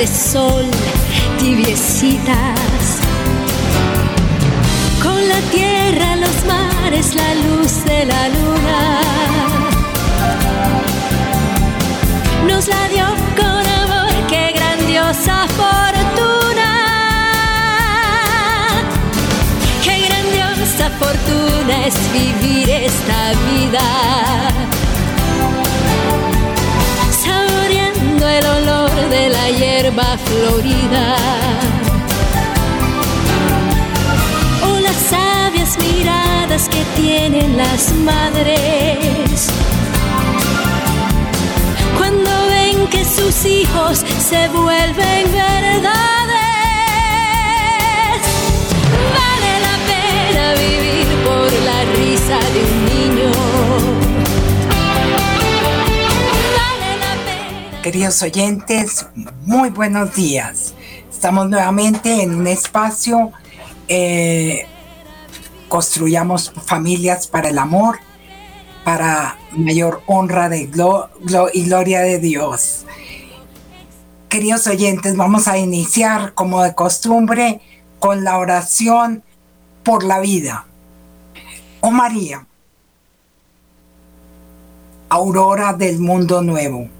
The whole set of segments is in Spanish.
de sol tibiecitas. Con la tierra, los mares, la luz de la luna. Nos la dio con amor, qué grandiosa fortuna. Qué grandiosa fortuna es vivir esta vida. Hierba florida. O las sabias miradas que tienen las madres. Cuando ven que sus hijos se vuelven verdades. Vale la pena vivir por la risa de un niño. Queridos oyentes, muy buenos días. Estamos nuevamente en un espacio, eh, construyamos familias para el amor, para mayor honra de y gloria de Dios. Queridos oyentes, vamos a iniciar como de costumbre con la oración por la vida. Oh María, aurora del mundo nuevo.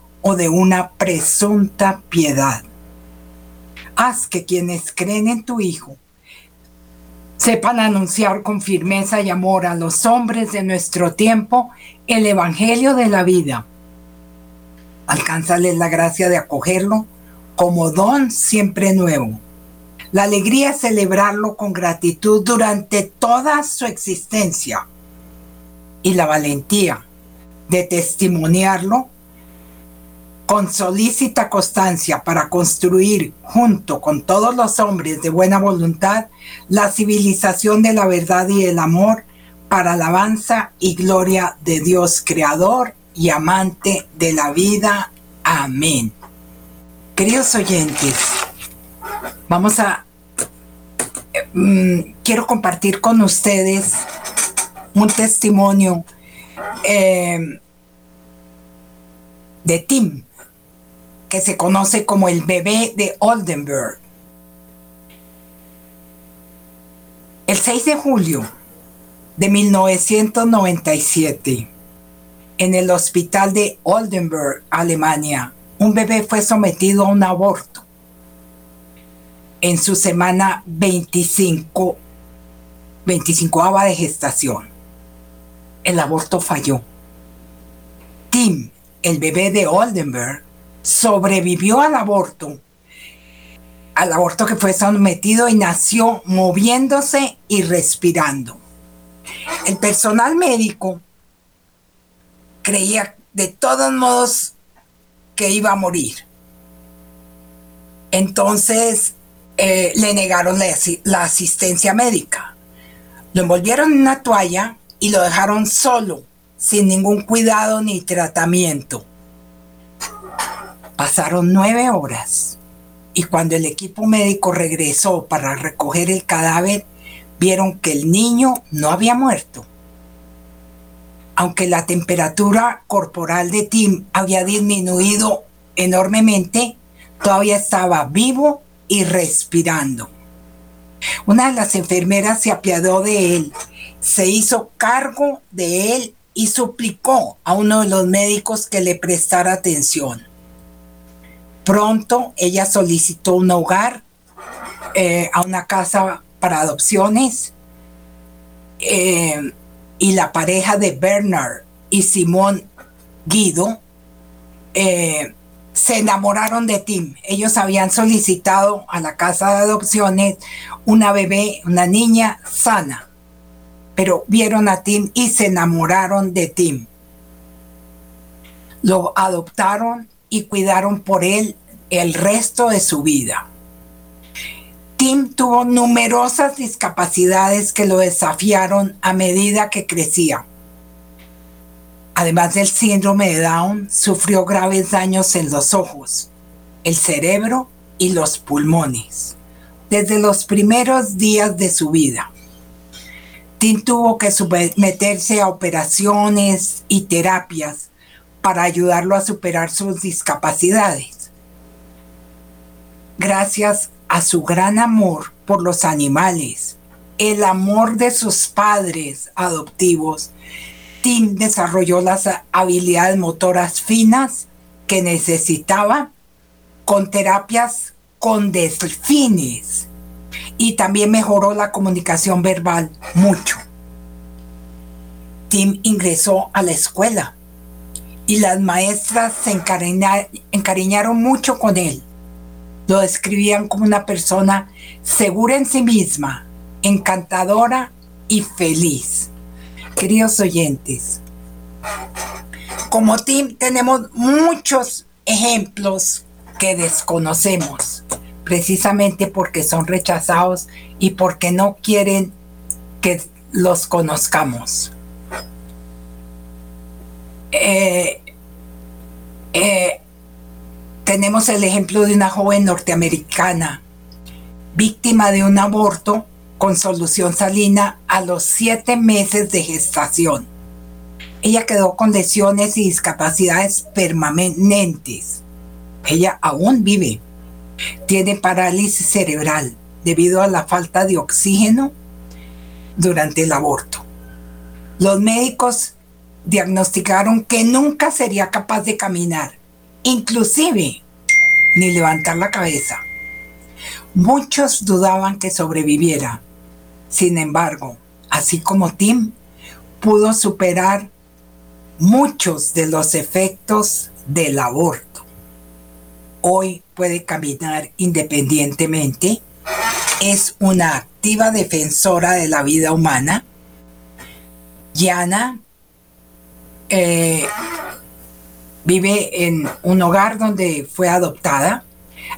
o de una presunta piedad. Haz que quienes creen en tu Hijo sepan anunciar con firmeza y amor a los hombres de nuestro tiempo el Evangelio de la vida. Alcánzales la gracia de acogerlo como don siempre nuevo. La alegría es celebrarlo con gratitud durante toda su existencia y la valentía de testimoniarlo con solícita constancia para construir junto con todos los hombres de buena voluntad la civilización de la verdad y el amor para alabanza y gloria de Dios creador y amante de la vida. Amén. Queridos oyentes, vamos a... mm, quiero compartir con ustedes un testimonio eh, de Tim, que se conoce como el bebé de Oldenburg. El 6 de julio de 1997, en el hospital de Oldenburg, Alemania, un bebé fue sometido a un aborto en su semana 25, 25 de gestación. El aborto falló. Tim, el bebé de Oldenburg, sobrevivió al aborto, al aborto que fue sometido y nació moviéndose y respirando. El personal médico creía de todos modos que iba a morir. Entonces eh, le negaron la, asi- la asistencia médica. Lo envolvieron en una toalla y lo dejaron solo, sin ningún cuidado ni tratamiento. Pasaron nueve horas y cuando el equipo médico regresó para recoger el cadáver, vieron que el niño no había muerto. Aunque la temperatura corporal de Tim había disminuido enormemente, todavía estaba vivo y respirando. Una de las enfermeras se apiadó de él, se hizo cargo de él y suplicó a uno de los médicos que le prestara atención. Pronto ella solicitó un hogar eh, a una casa para adopciones eh, y la pareja de Bernard y Simón Guido eh, se enamoraron de Tim. Ellos habían solicitado a la casa de adopciones una bebé, una niña sana, pero vieron a Tim y se enamoraron de Tim. lo adoptaron y cuidaron por él el resto de su vida. Tim tuvo numerosas discapacidades que lo desafiaron a medida que crecía. Además del síndrome de Down, sufrió graves daños en los ojos, el cerebro y los pulmones desde los primeros días de su vida. Tim tuvo que someterse a operaciones y terapias para ayudarlo a superar sus discapacidades. Gracias a su gran amor por los animales, el amor de sus padres adoptivos, Tim desarrolló las habilidades motoras finas que necesitaba con terapias con delfines y también mejoró la comunicación verbal mucho. Tim ingresó a la escuela y las maestras se encariñaron mucho con él. Lo describían como una persona segura en sí misma, encantadora y feliz. Queridos oyentes, como Tim tenemos muchos ejemplos que desconocemos, precisamente porque son rechazados y porque no quieren que los conozcamos. Eh, eh, tenemos el ejemplo de una joven norteamericana víctima de un aborto con solución salina a los siete meses de gestación. Ella quedó con lesiones y discapacidades permanentes ella aún vive. Tiene parálisis cerebral debido a la falta de oxígeno durante el aborto. Los médicos diagnosticaron que nunca sería capaz de caminar, inclusive ni levantar la cabeza. Muchos dudaban que sobreviviera. Sin embargo, así como Tim, pudo superar muchos de los efectos del aborto hoy puede caminar independientemente, es una activa defensora de la vida humana. Yana eh, vive en un hogar donde fue adoptada,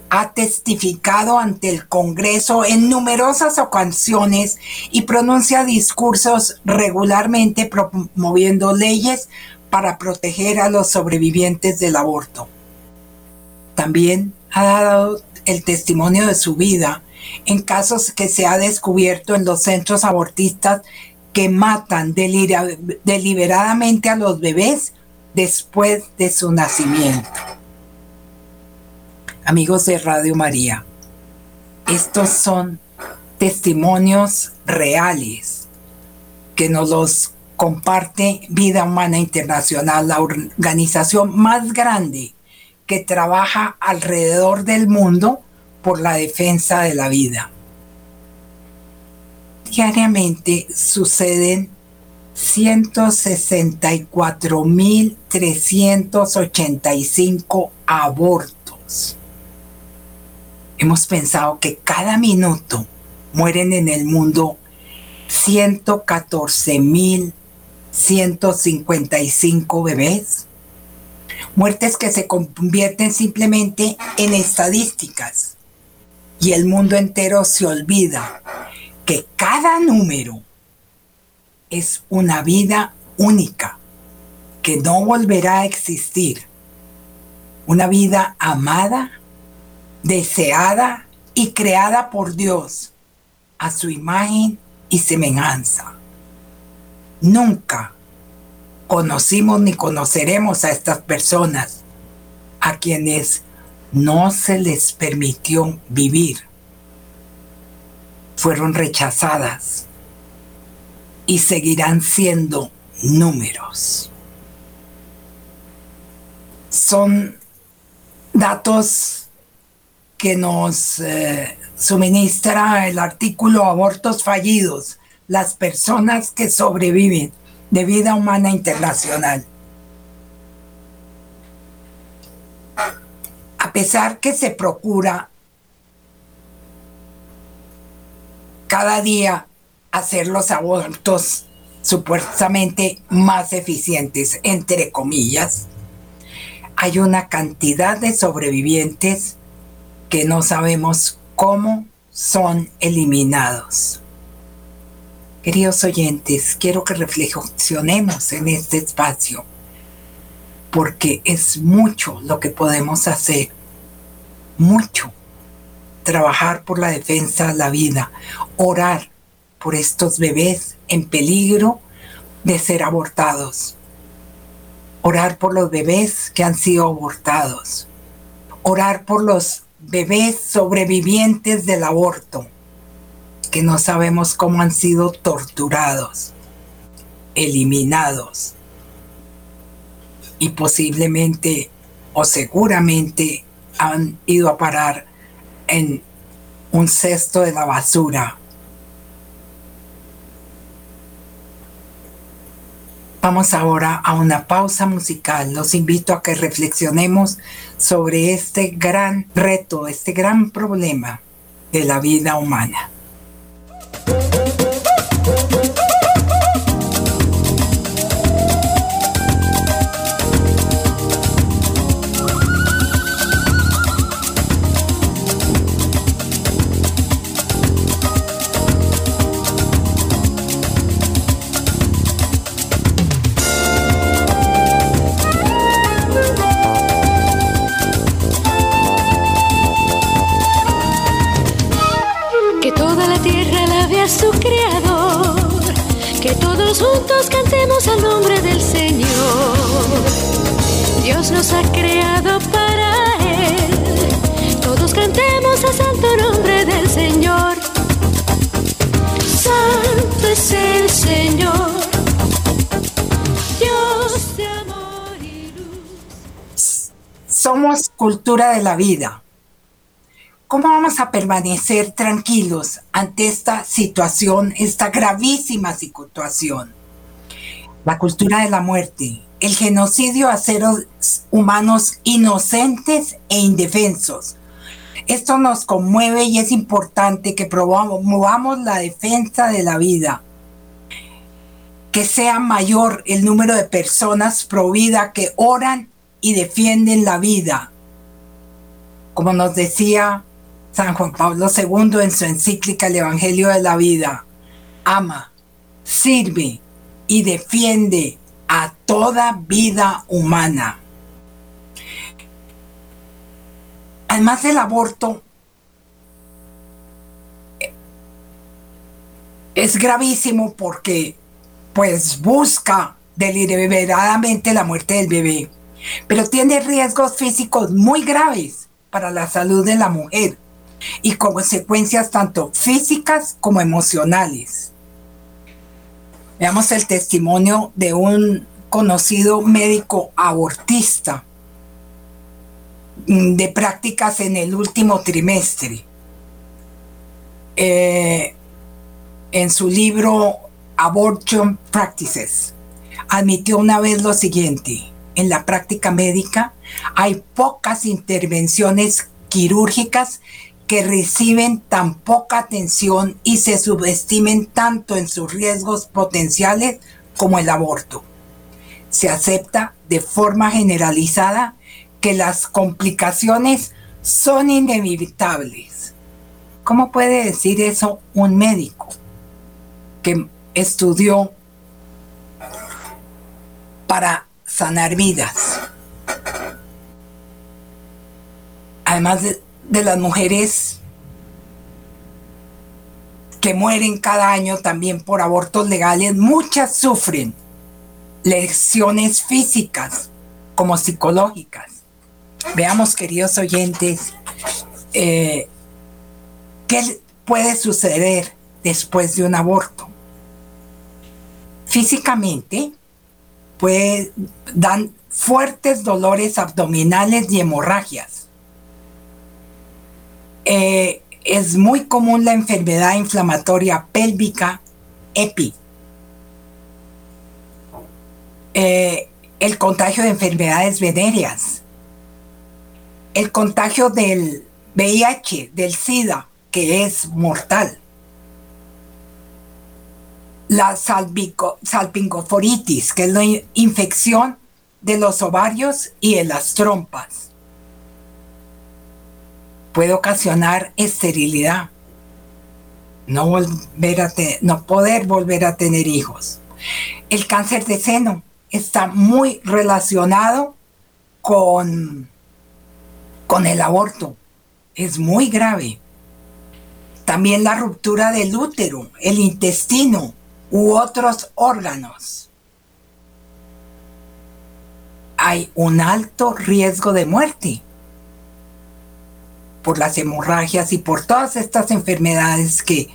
ha testificado ante el Congreso en numerosas ocasiones y pronuncia discursos regularmente promoviendo leyes para proteger a los sobrevivientes del aborto. También ha dado el testimonio de su vida en casos que se ha descubierto en los centros abortistas que matan deliberadamente a los bebés después de su nacimiento. Amigos de Radio María, estos son testimonios reales que nos los comparte Vida Humana Internacional, la organización más grande que trabaja alrededor del mundo por la defensa de la vida. Diariamente suceden 164.385 abortos. Hemos pensado que cada minuto mueren en el mundo 114.155 bebés muertes que se convierten simplemente en estadísticas y el mundo entero se olvida que cada número es una vida única que no volverá a existir. Una vida amada, deseada y creada por Dios a su imagen y semejanza. Nunca conocimos ni conoceremos a estas personas a quienes no se les permitió vivir. Fueron rechazadas y seguirán siendo números. Son datos que nos eh, suministra el artículo Abortos Fallidos, las personas que sobreviven de vida humana internacional. A pesar que se procura cada día hacer los abortos supuestamente más eficientes, entre comillas, hay una cantidad de sobrevivientes que no sabemos cómo son eliminados. Queridos oyentes, quiero que reflexionemos en este espacio, porque es mucho lo que podemos hacer, mucho. Trabajar por la defensa de la vida, orar por estos bebés en peligro de ser abortados, orar por los bebés que han sido abortados, orar por los bebés sobrevivientes del aborto, que no sabemos cómo han sido torturados, eliminados y posiblemente o seguramente han ido a parar en un cesto de la basura Vamos ahora a una pausa musical. Los invito a que reflexionemos sobre este gran reto, este gran problema de la vida humana. Cultura de la vida. ¿Cómo vamos a permanecer tranquilos ante esta situación, esta gravísima situación? La cultura de la muerte, el genocidio a seres humanos inocentes e indefensos. Esto nos conmueve y es importante que movamos la defensa de la vida. Que sea mayor el número de personas pro vida que oran y defienden la vida. Como nos decía San Juan Pablo II en su encíclica El Evangelio de la Vida. Ama, sirve y defiende a toda vida humana. Además del aborto, es gravísimo porque pues busca deliberadamente la muerte del bebé, pero tiene riesgos físicos muy graves para la salud de la mujer y consecuencias tanto físicas como emocionales. Veamos el testimonio de un conocido médico abortista mm, de prácticas en el último trimestre. Eh, en su libro Abortion Practices, admitió una vez lo siguiente, en la práctica médica hay pocas intervenciones quirúrgicas que reciben tan poca atención y se subestimen tanto en sus riesgos potenciales como el aborto. Se acepta de forma generalizada que las complicaciones son inevitables. ¿Cómo puede decir eso un médico que estudió para sanar vidas? Además de, de las mujeres que mueren cada año también por abortos legales, muchas sufren lesiones físicas como psicológicas. Veamos, queridos oyentes, eh, qué puede suceder después de un aborto. Físicamente, dan fuertes dolores abdominales y hemorragias eh, es muy común la enfermedad inflamatoria pélvica EPI. Eh, el contagio de enfermedades venéreas. El contagio del VIH, del SIDA, que es mortal. La salpingoforitis, que es la infección de los ovarios y de las trompas. Puede ocasionar esterilidad, no, volver a no poder volver a tener hijos. El cáncer de seno está muy relacionado con, con el aborto. Es muy grave. También la ruptura del útero, el intestino u otros órganos. Hay un alto riesgo de muerte por las hemorragias y por todas estas enfermedades que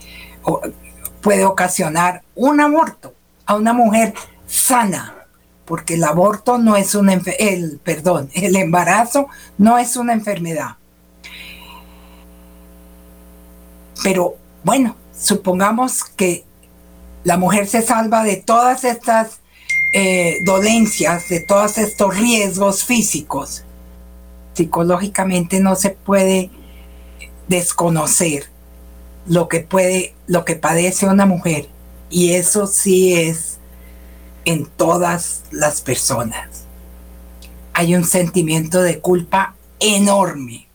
puede ocasionar un aborto a una mujer sana, porque el aborto no es una el perdón, el embarazo no es una enfermedad. Pero bueno, supongamos que la mujer se salva de todas estas eh, dolencias, de todos estos riesgos físicos. Psicológicamente no se puede desconocer lo que puede, lo que padece una mujer. Y eso sí es en todas las personas. Hay un sentimiento de culpa enorme.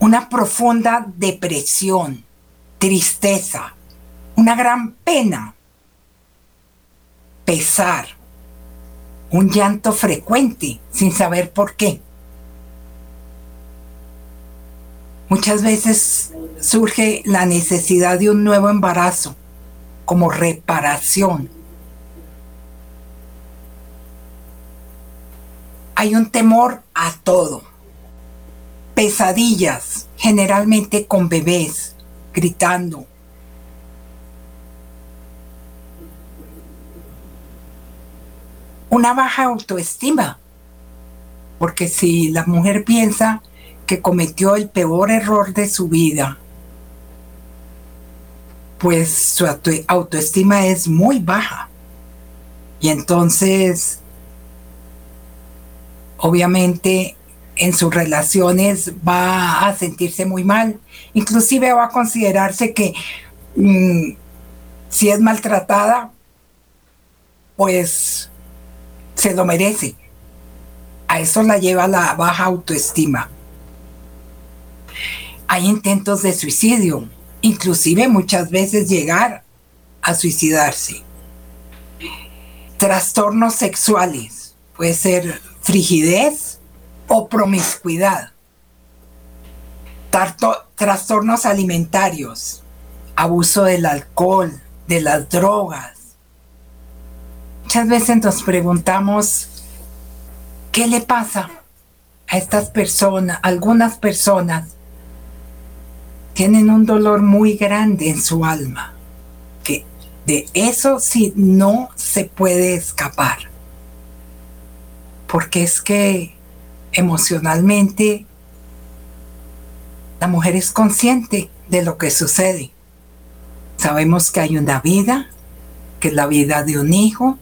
Una profunda depresión, tristeza, una gran pena, pesar, un llanto frecuente sin saber por qué. Muchas veces surge la necesidad de un nuevo embarazo como reparación. Hay un temor a todo. Pesadillas, generalmente con bebés gritando. Una baja autoestima, porque si la mujer piensa que cometió el peor error de su vida, pues su autoestima es muy baja. Y entonces, obviamente, en sus relaciones va a sentirse muy mal. Inclusive va a considerarse que mm, si es maltratada, pues se lo merece. A eso la lleva la baja autoestima hay intentos de suicidio, inclusive muchas veces llegar a suicidarse. Trastornos sexuales, puede ser frigidez o promiscuidad. trastornos alimentarios, abuso del alcohol, de las drogas. Muchas veces nos preguntamos, ¿qué le pasa a estas personas, algunas personas tienen un dolor muy grande en su alma, que de eso sí no se puede escapar. Porque es que emocionalmente la mujer es consciente de lo que sucede. Sabemos que hay una vida, que es la vida de un hijo,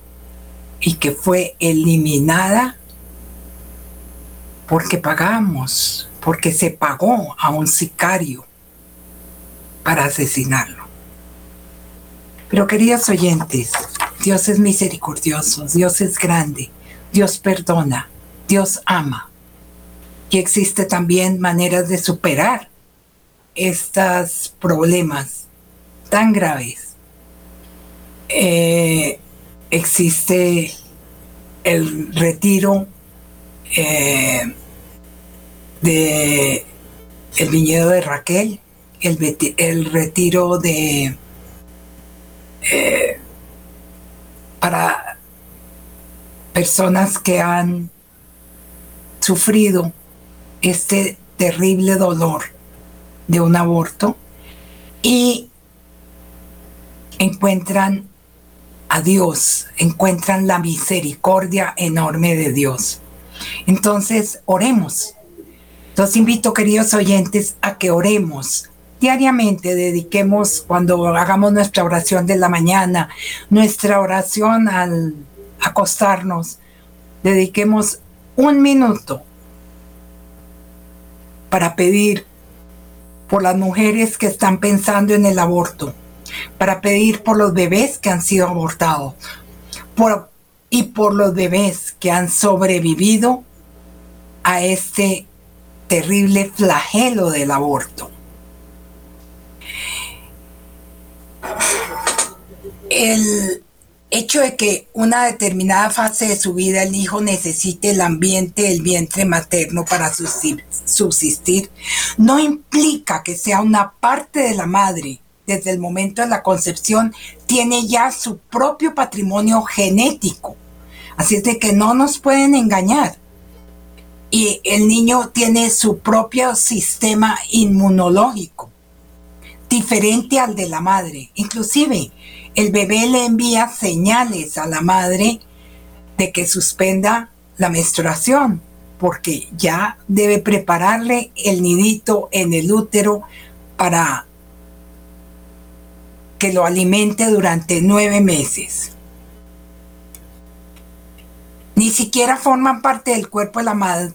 y que fue eliminada porque pagamos, porque se pagó a un sicario para asesinarlo. Pero queridos oyentes, Dios es misericordioso, Dios es grande, Dios perdona, Dios ama. Y existe también maneras de superar estos problemas tan graves. Eh, existe el retiro eh, de el viñedo de Raquel, el, retiro de eh, para personas que han sufrido este terrible dolor de un aborto y encuentran a Dios, encuentran la misericordia enorme de Dios. Entonces, oremos. Los invito, queridos oyentes, a que oremos diariamente dediquemos, cuando hagamos nuestra oración de la mañana, nuestra oración al acostarnos, dediquemos un minuto para pedir por las mujeres que están pensando en el aborto, para pedir por los bebés que han sido abortados, y por los bebés que han sobrevivido a este terrible flagelo del aborto. El hecho de que una determinada fase de su vida el hijo necesite el ambiente del vientre materno para subsistir no implica que sea una parte de la madre desde el momento de la concepción tiene ya su propio patrimonio genético. Así es de que no nos pueden engañar. Y el niño tiene su propio sistema inmunológico, diferente al de la madre. Inclusive, el bebé le envía señales a la madre de que suspenda la menstruación, porque ya debe prepararle el nidito en el útero para que lo alimente durante nueve meses. Ni siquiera forman parte del cuerpo de la madre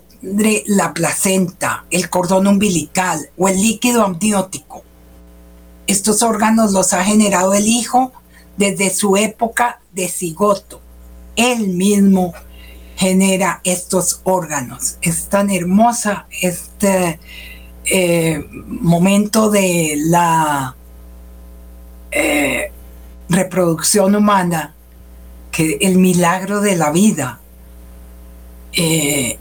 la placenta, el cordón umbilical o el líquido amniótico. Estos órganos los ha generado el hijo desde su época de cigoto. Él mismo genera estos órganos. Es tan hermosa este eh, momento de la eh, reproducción humana que el milagro de la vida eh,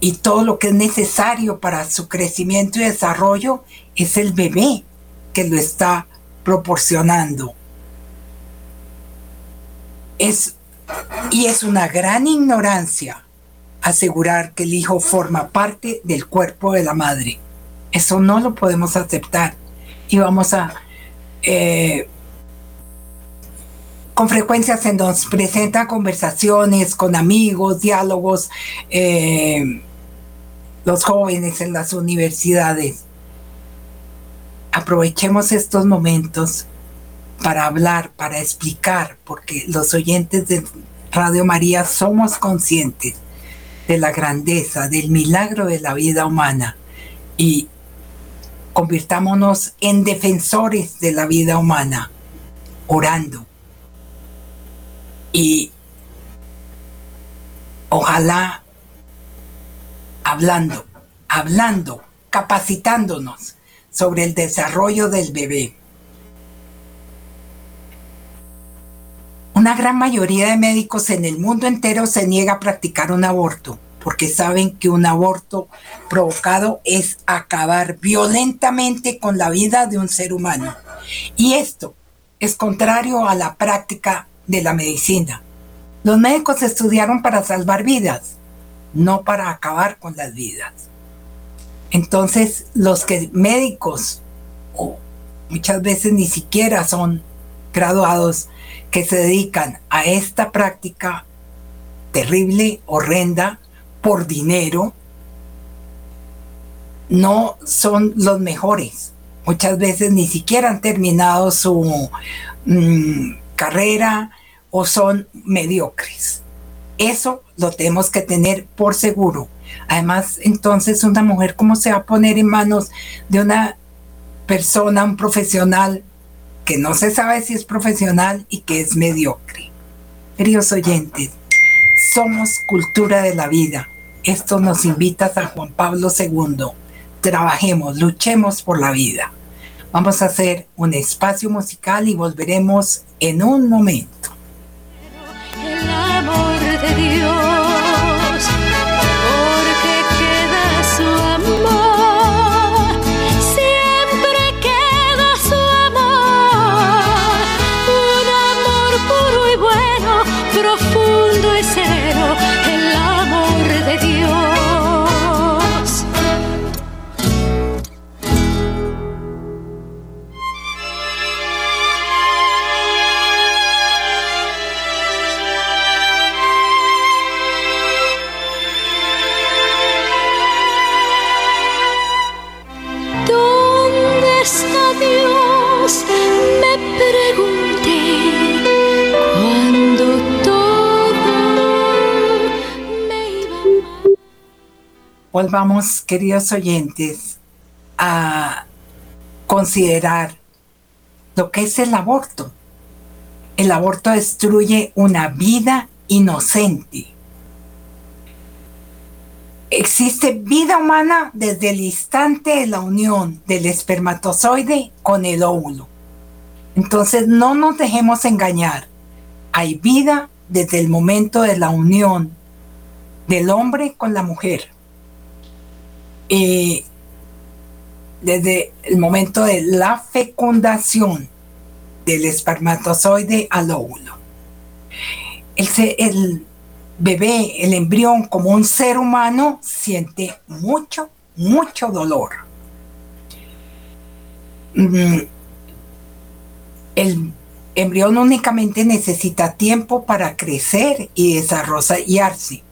y todo lo que es necesario para su crecimiento y desarrollo es el bebé que lo está proporcionando. Es, y es una gran ignorancia asegurar que el hijo forma parte del cuerpo de la madre. Eso no lo podemos aceptar. Y vamos a eh, con frecuencia se nos presentan conversaciones con amigos, diálogos, eh, los jóvenes en las universidades. Aprovechemos estos momentos para hablar, para explicar, porque los oyentes de Radio María somos conscientes de la grandeza, del milagro de la vida humana y convirtámonos en defensores de la vida humana, orando. Y ojalá hablando, hablando, capacitándonos sobre el desarrollo del bebé. Una gran mayoría de médicos en el mundo entero se niega a practicar un aborto porque saben que un aborto provocado es acabar violentamente con la vida de un ser humano. Y esto es contrario a la práctica de la medicina. Los médicos estudiaron para salvar vidas, no para acabar con las vidas. Entonces, los que médicos, o muchas veces ni siquiera son graduados, que se dedican a esta práctica terrible, horrenda, por dinero no son los mejores. Muchas veces ni siquiera han terminado su mm, carrera o son mediocres. Eso lo tenemos que tener por seguro. Además, entonces una mujer, ¿cómo se va a poner en manos de una persona, un profesional que no se sabe si es profesional y que es mediocre? Queridos oyentes, somos cultura de la vida esto nos invita a Juan Pablo II. Trabajemos, luchemos por la vida. Vamos a hacer un espacio musical y volveremos en un momento. Volvamos, queridos oyentes, a considerar lo que es el aborto. El aborto destruye una vida inocente. Existe vida humana desde el instante de la unión del espermatozoide con el óvulo. Entonces no nos dejemos engañar. Hay vida desde el momento de la unión del hombre con la mujer. Y desde el momento de la fecundación del espermatozoide al óvulo. El, el bebé, el embrión, como un ser humano, siente mucho, mucho dolor. Mm, el embrión únicamente necesita tiempo para crecer y desarrollarse.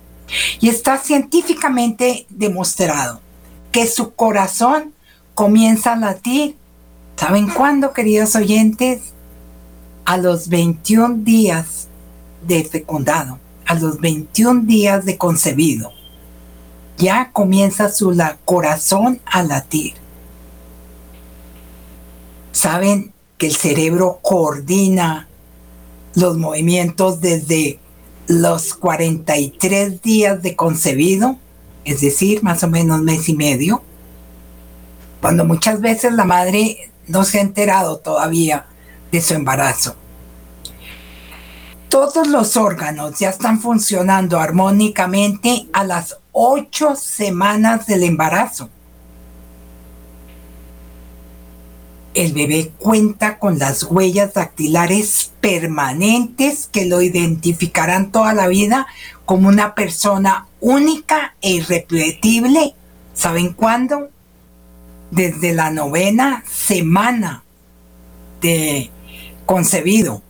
Y está científicamente demostrado que su corazón comienza a latir. ¿Saben cuándo, queridos oyentes? A los 21 días de fecundado a los 21 días de concebido, ya comienza su corazón a latir. Saben que el cerebro coordina los movimientos desde los 43 días de concebido, es decir, más o menos mes y medio, cuando muchas veces la madre no se ha enterado todavía de su embarazo todos los órganos ya están funcionando armónicamente a las ocho semanas del embarazo. El bebé cuenta con las huellas dactilares permanentes que lo identificarán toda la vida como una persona única e irrepetible. ¿Saben cuándo? Desde la novena semana de concebido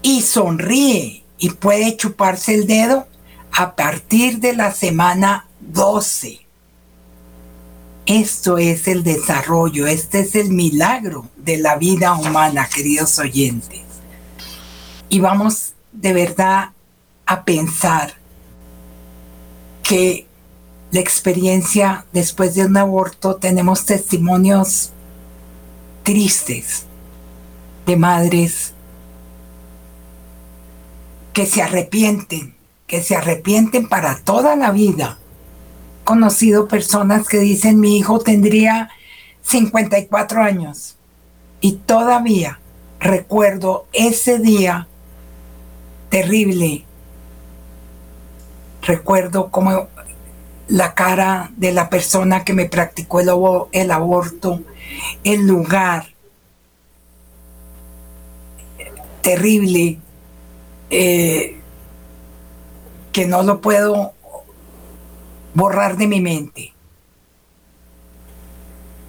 y sonríe y puede chuparse el dedo a partir de la semana 12. Esto es el desarrollo, este es el milagro de la vida humana, queridos oyentes. Y vamos de verdad a pensar que la experiencia después de un aborto tenemos testimonios tristes de madres que se arrepienten, que se arrepienten para toda la vida. He conocido personas que dicen mi hijo tendría 54 años y todavía recuerdo ese día terrible. Recuerdo como la cara de la persona que me practicó el, aborto, el lugar terrible eh, que no lo puedo borrar de mi mente.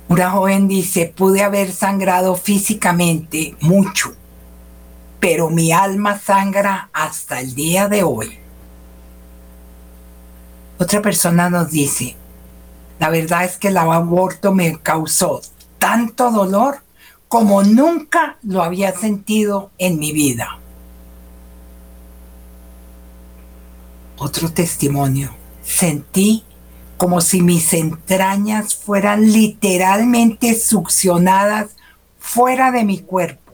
Una joven dice, pude haber sangrado físicamente mucho, pero mi alma sangra hasta el día de hoy. Otra persona nos dice, la verdad es que el aborto me causó tanto dolor como nunca lo había sentido en mi vida. Otro testimonio. Sentí como si mis entrañas fueran literalmente succionadas fuera de mi cuerpo.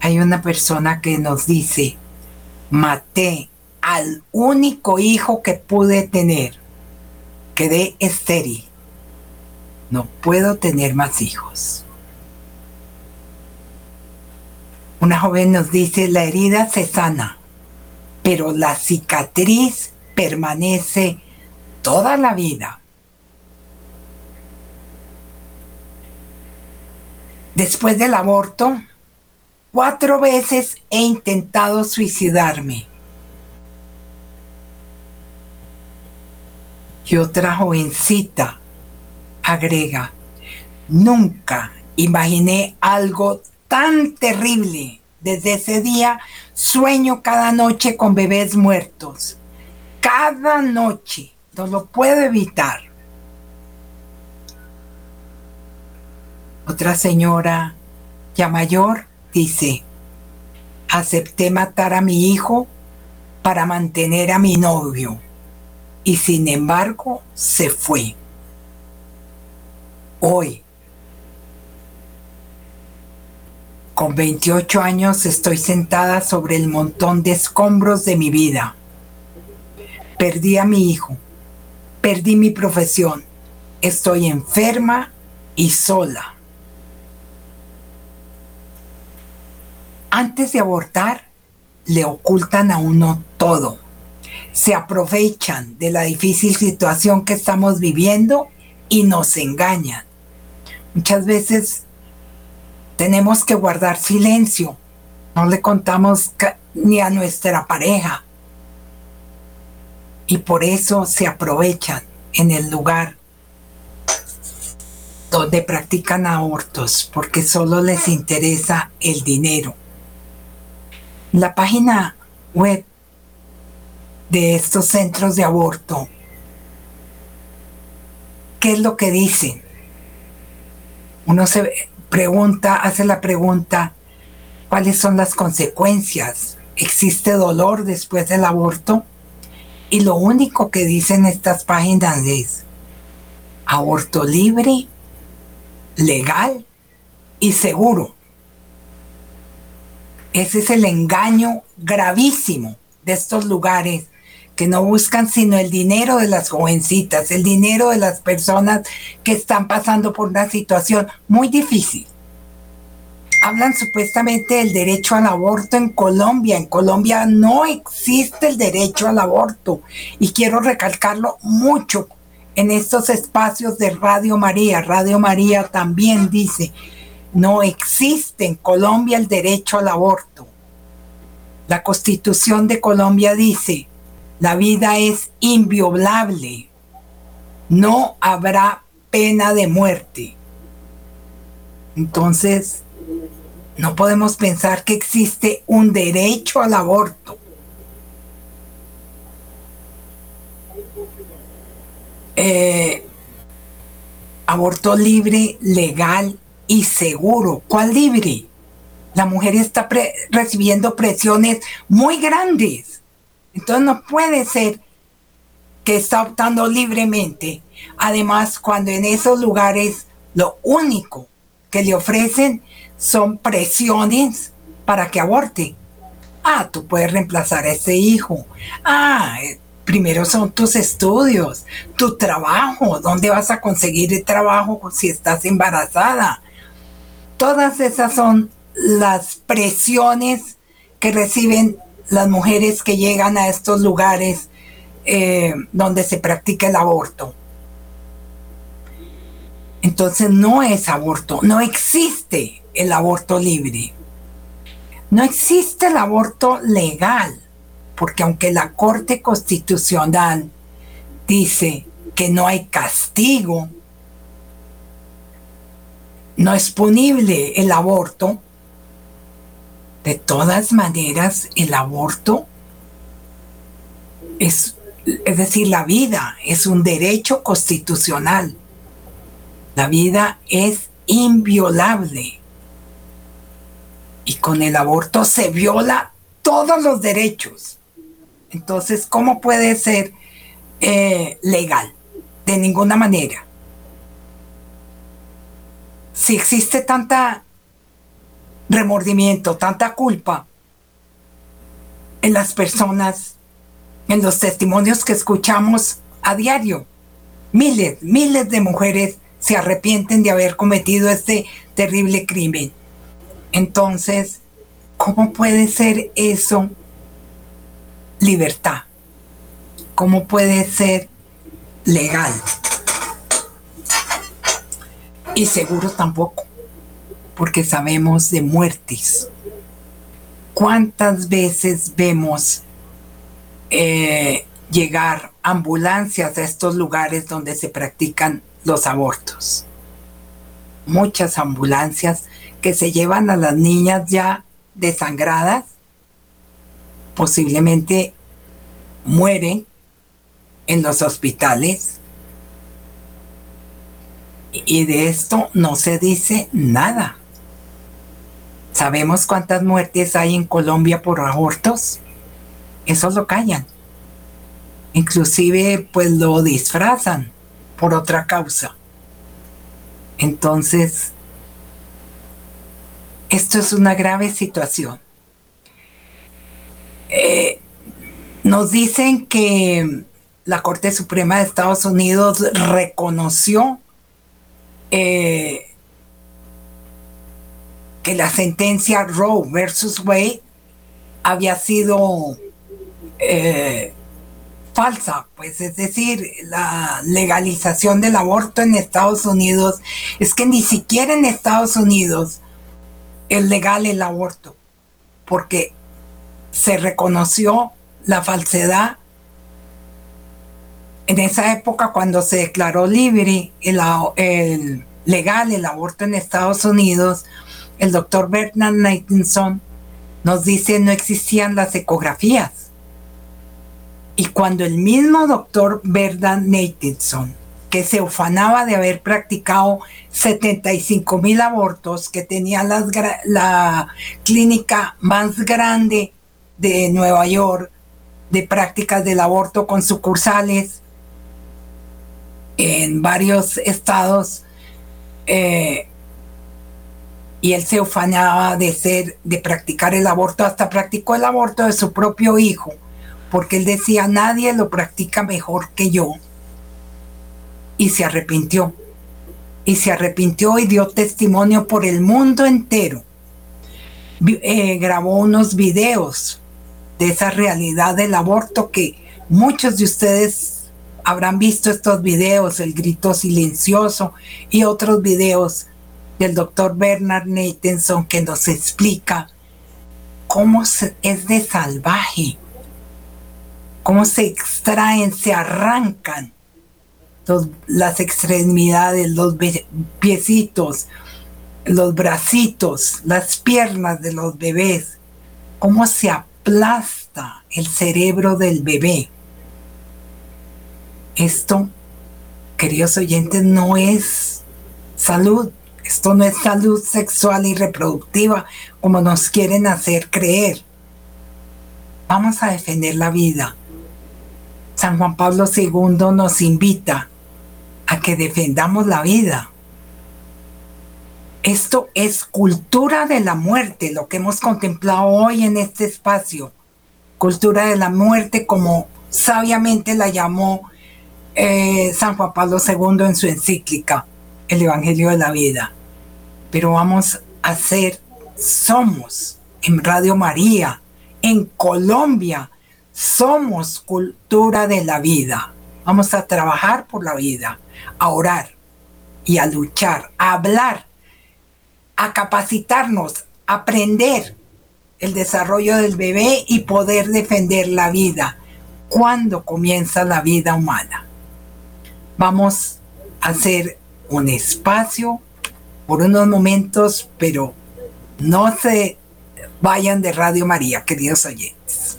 Hay una persona que nos dice, maté al único hijo que pude tener. Quedé estéril. No puedo tener más hijos. Una joven nos dice, la herida se sana, pero la cicatriz permanece toda la vida. Después del aborto, cuatro veces he intentado suicidarme. Y otra jovencita agrega, nunca imaginé algo tan terrible. Desde ese día sueño cada noche con bebés muertos. Cada noche. No lo puedo evitar. Otra señora ya mayor dice, acepté matar a mi hijo para mantener a mi novio y sin embargo se fue. Hoy Con 28 años estoy sentada sobre el montón de escombros de mi vida. Perdí a mi hijo, perdí mi profesión, estoy enferma y sola. Antes de abortar, le ocultan a uno todo. Se aprovechan de la difícil situación que estamos viviendo y nos engañan. Muchas veces tenemos que guardar silencio. No le contamos ni a nuestra pareja. Y por eso se aprovechan en el lugar donde practican abortos, porque solo les interesa el dinero. La página web de estos centros de aborto, ¿qué es lo que dicen? Uno se pregunta, hace la pregunta, ¿cuáles son las consecuencias? ¿Existe dolor después del aborto? Y lo único que dicen estas páginas es aborto libre, legal y seguro. Ese es el engaño gravísimo de estos lugares que no buscan sino el dinero de las jovencitas, el dinero de las personas que están pasando por una situación muy difícil. Hablan supuestamente del derecho al aborto en Colombia. En Colombia no existe el derecho al aborto. Y quiero recalcarlo mucho en estos espacios de Radio María. Radio María también dice, no existe en Colombia el derecho al aborto. La constitución de Colombia dice, la vida es inviolable. No habrá pena de muerte. Entonces, no podemos pensar que existe un derecho al aborto. Eh, aborto libre, legal y seguro. ¿Cuál libre? La mujer está recibiendo presiones muy grandes entonces no puede ser que está optando libremente. Además, cuando en esos lugares lo único que le ofrecen son presiones para que aborte. Ah, tú puedes reemplazar a ese hijo. Ah, eh, primero son tus estudios, tu trabajo, dónde vas a conseguir el trabajo si estás embarazada. Todas esas son las presiones que reciben las mujeres que llegan a estos lugares eh, donde se practica el aborto. Entonces no es aborto, no existe el aborto libre. No existe el aborto legal, porque aunque la Corte Constitucional dice que no hay castigo, no es punible el aborto, de todas maneras, el aborto es, es decir, la vida es un derecho constitucional. La vida es inviolable. Y con el aborto se viola todos los derechos. Entonces, ¿cómo puede ser eh, legal? De ninguna manera. Si existe tanta remordimiento, tanta culpa en las personas, en los testimonios que escuchamos a diario. Miles, miles de mujeres se arrepienten de haber cometido este terrible crimen. Entonces, ¿cómo puede ser eso libertad? ¿Cómo puede ser legal? Y seguro tampoco porque sabemos de muertes. ¿Cuántas veces vemos eh, llegar ambulancias a estos lugares donde se practican los abortos? Muchas ambulancias que se llevan a las niñas ya desangradas, posiblemente mueren en los hospitales y de esto no se dice nada. ¿Sabemos cuántas muertes hay en Colombia por abortos? Eso lo callan. Inclusive pues lo disfrazan por otra causa. Entonces, Esto es una grave situación. Eh, nos dicen que la Corte Suprema de Estados Unidos reconoció eh, que la sentencia Roe versus Wade había sido eh, falsa, pues es decir, la legalización del aborto en Estados Unidos es que ni siquiera en Estados Unidos es legal el aborto, porque se reconoció la falsedad en esa época cuando se declaró libre el, legal el aborto en Estados Unidos, el doctor Bernard Nightingale nos dice no existían las ecografías. Y cuando el mismo doctor Bernard Nightingale, que se ufanaba de haber practicado 75 mil abortos, que tenía la clínica más grande de Nueva York de prácticas del aborto con sucursales en varios estados eh, y él se ufanaba de ser, de practicar el aborto, hasta practicó el aborto de su propio hijo, porque él decía, nadie lo practica mejor que yo. Y se arrepintió. Y se arrepintió y dio testimonio por el mundo entero. Eh, grabó unos videos de esa realidad del aborto que muchos de ustedes habrán visto estos videos, el grito silencioso y otros videos del doctor Bernard Nathanson que nos explica cómo es de salvaje, cómo se extraen, se arrancan las extremidades, los piecitos, los bracitos, las piernas de los bebés, cómo se aplasta el cerebro del bebé. Esto, queridos oyentes, no es salud. Esto no es salud sexual y reproductiva como nos quieren hacer creer. Vamos a defender la vida. San Juan Pablo II nos invita a que defendamos la vida. Esto es cultura de la muerte, lo que hemos contemplado hoy en este espacio. Cultura de la muerte, como sabiamente la llamó eh, San Juan Pablo II en su encíclica, el Evangelio de la Vida. Pero vamos a ser, somos en Radio María, en Colombia, somos cultura de la vida. Vamos a trabajar por la vida, a orar y a luchar, a hablar a capacitarnos, aprender el desarrollo del bebé y poder defender la vida cuando comienza la vida humana. Vamos a hacer un espacio por unos momentos, pero no se vayan de Radio María, queridos oyentes.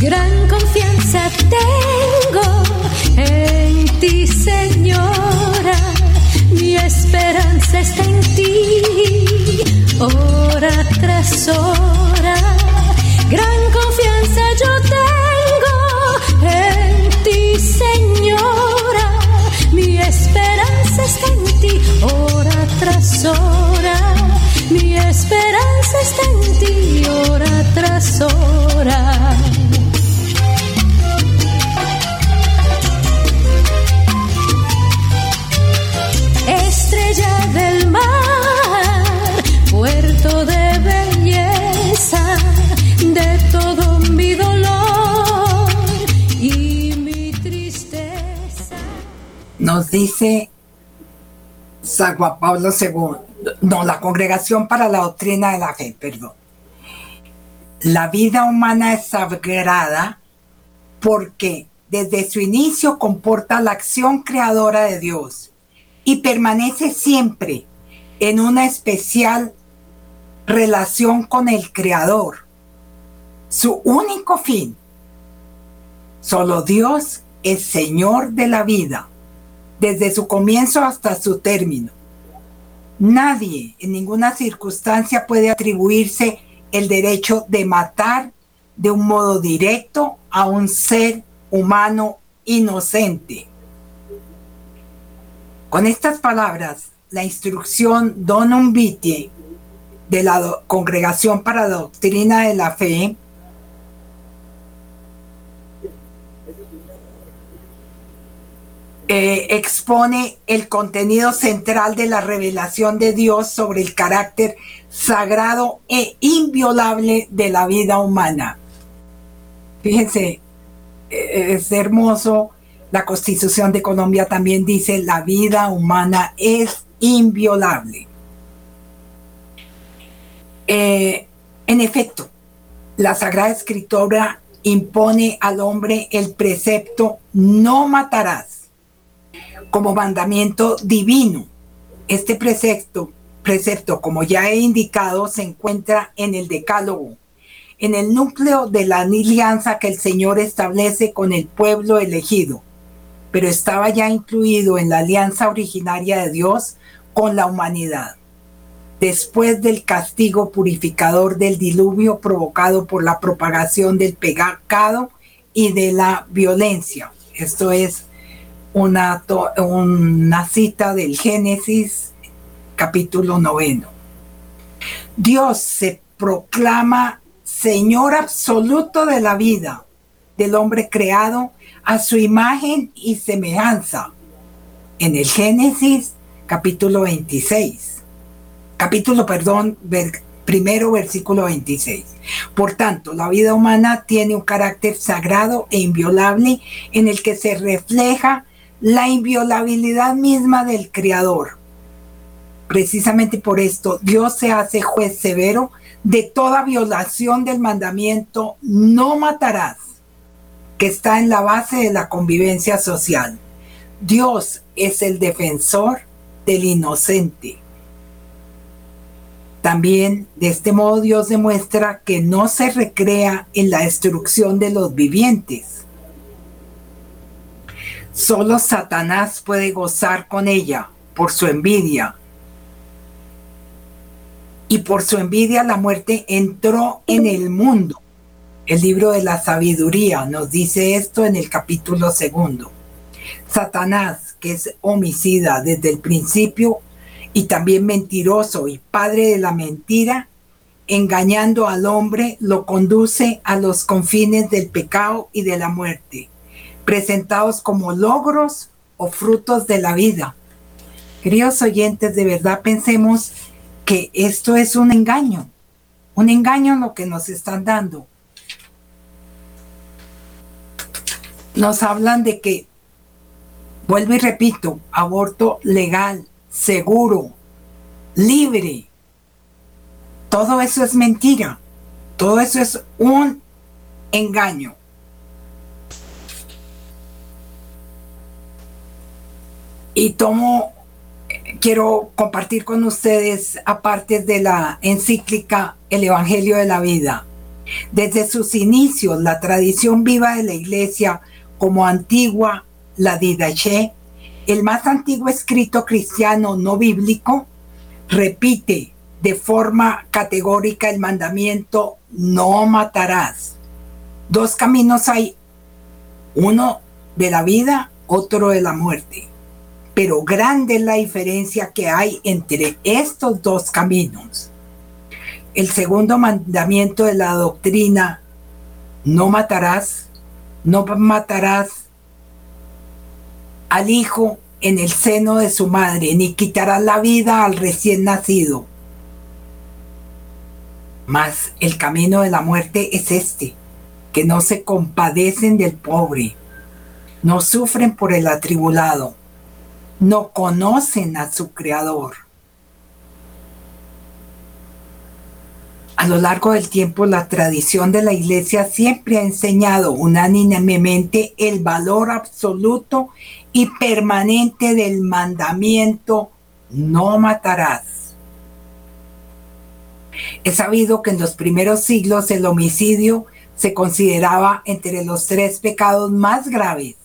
Gran confianza tengo en ti, Señora, mi esperanza está en ti, hora tras hora. Gran confianza hora. Mi esperanza está en ti, hora tras hora. del mar, puerto de belleza de todo mi dolor y mi tristeza. Nos dice San Juan Pablo II, no, la Congregación para la Doctrina de la Fe, perdón. La vida humana es sagrada porque desde su inicio comporta la acción creadora de Dios y permanece siempre en una especial relación con el Creador. Su único fin. Solo Dios es Señor de la vida, desde su comienzo hasta su término. Nadie en ninguna circunstancia puede atribuirse el derecho de matar de un modo directo a un ser humano inocente. Con estas palabras, la instrucción Donum Vitae de la Congregación para la Doctrina de la Fe eh, expone el contenido central de la revelación de Dios sobre el carácter sagrado e inviolable de la vida humana. Fíjense, eh, es hermoso. La Constitución de Colombia también dice la vida humana es inviolable. Eh, en efecto, la Sagrada Escritura impone al hombre el precepto no matarás como mandamiento divino. Este precepto, precepto, como ya he indicado, se encuentra en el Decálogo, en el núcleo de la alianza que el Señor establece con el pueblo elegido, pero estaba ya incluido en la alianza originaria de Dios con la humanidad después del castigo purificador del diluvio provocado por la propagación del pecado y de la violencia. Esto es una, una cita del Génesis capítulo noveno. Dios se proclama Señor absoluto de la vida del hombre creado a su imagen y semejanza en el Génesis capítulo 26 capítulo, perdón, primero versículo 26. Por tanto, la vida humana tiene un carácter sagrado e inviolable en el que se refleja la inviolabilidad misma del Creador. Precisamente por esto, Dios se hace juez severo de toda violación del mandamiento no matarás, que está en la base de la convivencia social. Dios es el defensor del inocente también de este modo Dios demuestra que no se recrea en la destrucción de los vivientes. Solo Satanás puede gozar con ella por su envidia. Y por su envidia la muerte entró en el mundo. El libro de la sabiduría nos dice esto en el capítulo segundo. Satanás, que es homicida desde el principio, y también mentiroso y padre de la mentira, engañando al hombre, lo conduce a los confines del pecado y de la muerte, presentados como logros o frutos de la vida. Queridos oyentes, de verdad pensemos que esto es un engaño, un engaño en lo que nos están dando. Nos hablan de que, vuelvo y repito, aborto legal, seguro, libre. Todo eso es mentira. Todo eso es un engaño. Y tomo, quiero compartir con ustedes, aparte de la encíclica El Evangelio de la Vida. Desde sus inicios, la tradición viva de la Iglesia como antigua, la Didache, el más antiguo escrito cristiano no bíblico repite de forma categórica el mandamiento no matarás. Dos caminos hay, uno de la vida, otro de la muerte. Pero grande es la diferencia que hay entre estos dos caminos. El segundo mandamiento de la doctrina, no matarás, no matarás al hijo en el seno de su madre, ni quitará la vida al recién nacido. Mas el camino de la muerte es este, que no se compadecen del pobre, no sufren por el atribulado, no conocen a su Creador. A lo largo del tiempo, la tradición de la Iglesia siempre ha enseñado unánimemente el valor absoluto y permanente del mandamiento no matarás. Es sabido que en los primeros siglos el homicidio se consideraba entre los tres pecados más graves,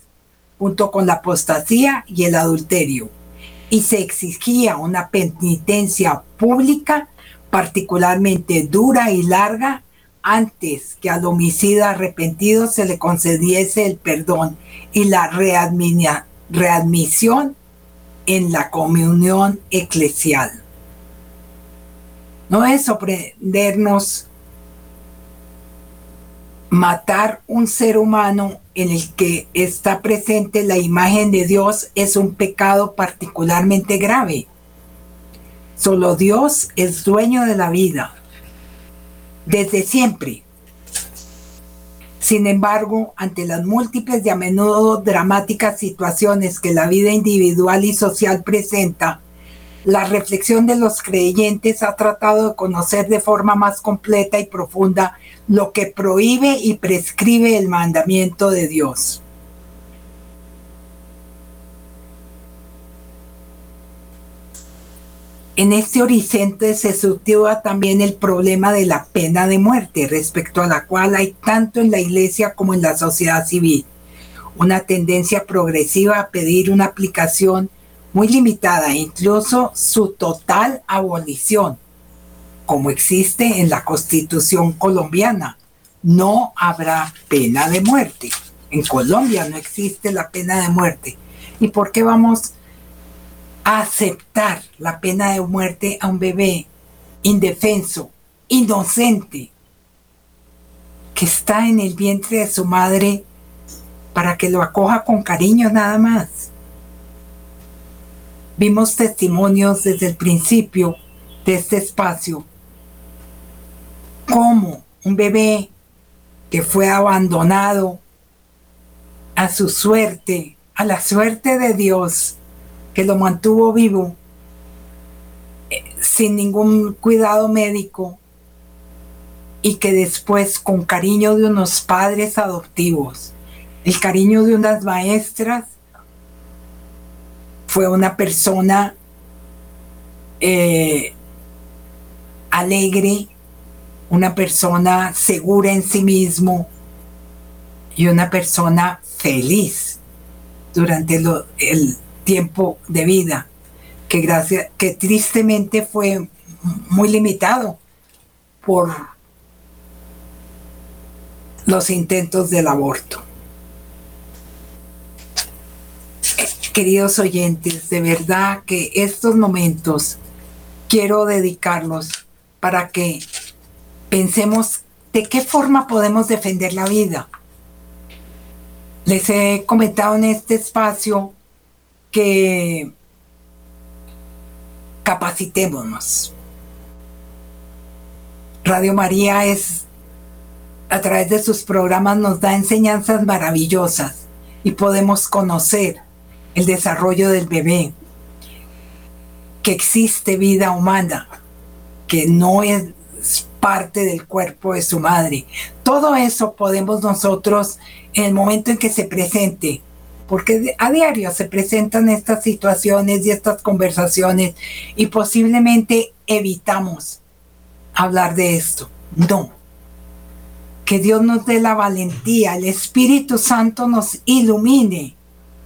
junto con la apostasía y el adulterio, y se exigía una penitencia pública particularmente dura y larga antes que al homicida arrepentido se le concediese el perdón y la readmisión en la comunión eclesial. No es sorprendernos matar un ser humano en el que está presente la imagen de Dios es un pecado particularmente grave. Solo Dios es dueño de la vida, desde siempre. Sin embargo, ante las múltiples y a menudo dramáticas situaciones que la vida individual y social presenta, la reflexión de los creyentes ha tratado de conocer de forma más completa y profunda lo que prohíbe y prescribe el mandamiento de Dios. En este horizonte se sitúa también el problema de la pena de muerte, respecto a la cual hay tanto en la Iglesia como en la sociedad civil una tendencia progresiva a pedir una aplicación muy limitada, incluso su total abolición, como existe en la Constitución colombiana. No habrá pena de muerte. En Colombia no existe la pena de muerte. ¿Y por qué vamos a aceptar la pena de muerte a un bebé indefenso, inocente, que está en el vientre de su madre para que lo acoja con cariño nada más? Vimos testimonios desde el principio de este espacio, como un bebé que fue abandonado a su suerte, a la suerte de Dios, que lo mantuvo vivo eh, sin ningún cuidado médico y que después con cariño de unos padres adoptivos, el cariño de unas maestras, fue una persona eh, alegre, una persona segura en sí mismo y una persona feliz durante el tiempo de vida, que, tristemente fue muy limitado por los intentos del aborto. Queridos oyentes, de verdad que estos momentos quiero dedicarlos para que pensemos de qué forma podemos defender la vida. Les he comentado en este espacio que capacitémonos. Radio María es, a través de sus programas, nos da enseñanzas maravillosas y podemos conocer el desarrollo del bebé, que existe vida humana, que no es parte del cuerpo de su madre. Todo eso podemos nosotros en el momento en que se presente, porque a diario se presentan estas situaciones y estas conversaciones y posiblemente evitamos hablar de esto. No. Que Dios nos dé la valentía, el Espíritu Santo nos ilumine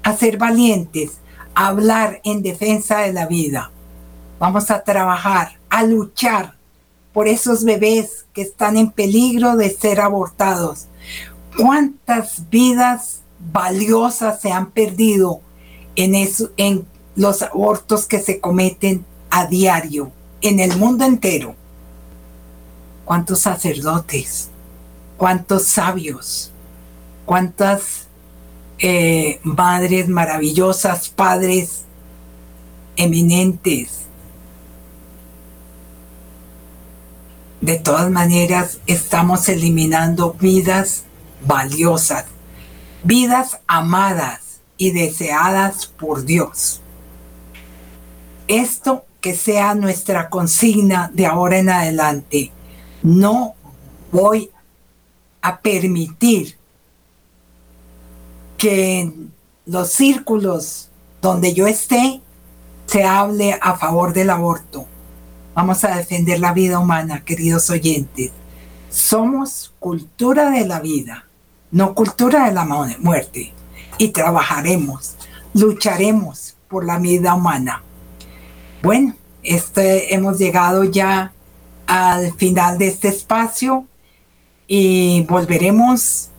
a ser valientes, a hablar en defensa de la vida. Vamos a trabajar, a luchar por esos bebés que están en peligro de ser abortados. ¿Cuántas vidas valiosas se han perdido en, eso, en los abortos que se cometen a diario en el mundo entero? ¿Cuántos sacerdotes? ¿Cuántos sabios? ¿Cuántas eh, madres maravillosas, padres eminentes. De todas maneras, estamos eliminando vidas valiosas, vidas amadas y deseadas por Dios. Esto que sea nuestra consigna de ahora en adelante. No voy a permitir que en los círculos donde yo esté se hable a favor del aborto. Vamos a defender la vida humana, queridos oyentes. Somos cultura de la vida, no cultura de la muerte. Y trabajaremos, lucharemos por la vida humana. Bueno, este, hemos llegado ya al final de este espacio y volveremos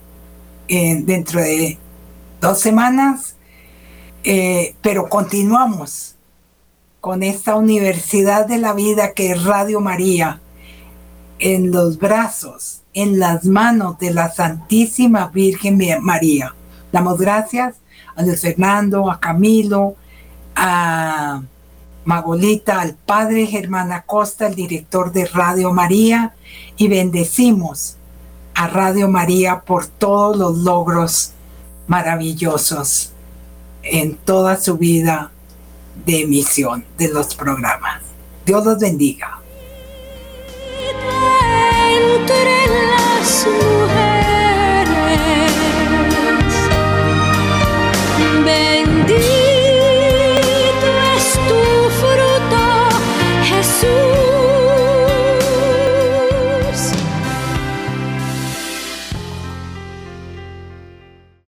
eh, dentro de dos semanas Eh, pero continuamos con esta universidad de la vida que es Radio María, en los brazos, en las manos de la Santísima Virgen María. Damos gracias a Luis Fernando, a Camilo, a Magolita, al padre Germán Acosta, el director de Radio María, y bendecimos a Radio María por todos los logros maravillosos en toda su vida de emisión de los programas. Dios los bendiga.